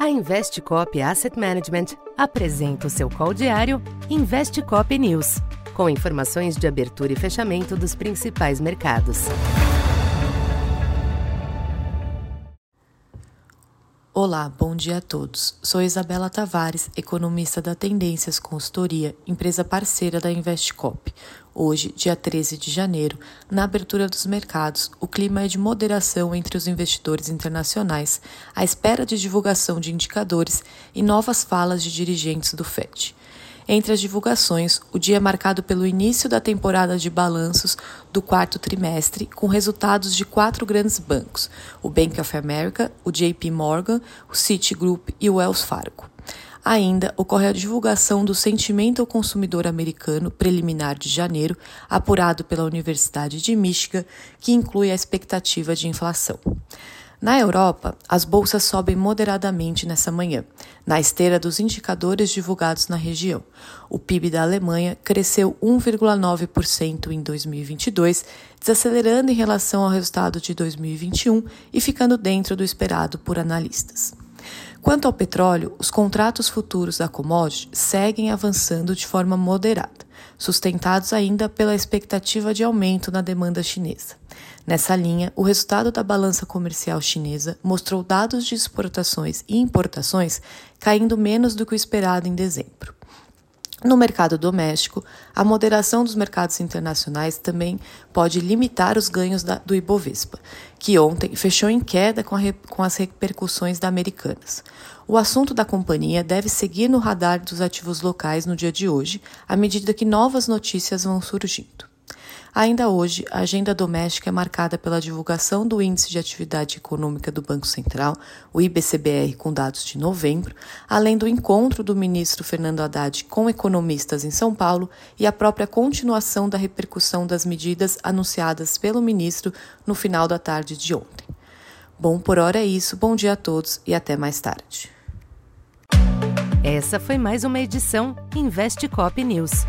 A Investcop Asset Management apresenta o seu call diário Investcop News, com informações de abertura e fechamento dos principais mercados. Olá, bom dia a todos. Sou Isabela Tavares, economista da Tendências Consultoria, empresa parceira da Investcop. Hoje, dia 13 de janeiro, na abertura dos mercados, o clima é de moderação entre os investidores internacionais, à espera de divulgação de indicadores e novas falas de dirigentes do FED. Entre as divulgações, o dia é marcado pelo início da temporada de balanços do quarto trimestre, com resultados de quatro grandes bancos: o Bank of America, o JP Morgan, o Citigroup e o Wells Fargo. Ainda ocorre a divulgação do Sentimento ao Consumidor Americano preliminar de janeiro, apurado pela Universidade de Michigan, que inclui a expectativa de inflação. Na Europa, as bolsas sobem moderadamente nessa manhã, na esteira dos indicadores divulgados na região. O PIB da Alemanha cresceu 1,9% em 2022, desacelerando em relação ao resultado de 2021 e ficando dentro do esperado por analistas. Quanto ao petróleo, os contratos futuros da commodity seguem avançando de forma moderada, sustentados ainda pela expectativa de aumento na demanda chinesa. Nessa linha, o resultado da balança comercial chinesa mostrou dados de exportações e importações caindo menos do que o esperado em dezembro. No mercado doméstico, a moderação dos mercados internacionais também pode limitar os ganhos da, do Ibovespa, que ontem fechou em queda com, com as repercussões da Americanas. O assunto da companhia deve seguir no radar dos ativos locais no dia de hoje, à medida que novas notícias vão surgindo. Ainda hoje, a agenda doméstica é marcada pela divulgação do Índice de Atividade Econômica do Banco Central, o IBCBR, com dados de novembro, além do encontro do ministro Fernando Haddad com economistas em São Paulo e a própria continuação da repercussão das medidas anunciadas pelo ministro no final da tarde de ontem. Bom, por hora é isso. Bom dia a todos e até mais tarde. Essa foi mais uma edição Investe Cop News.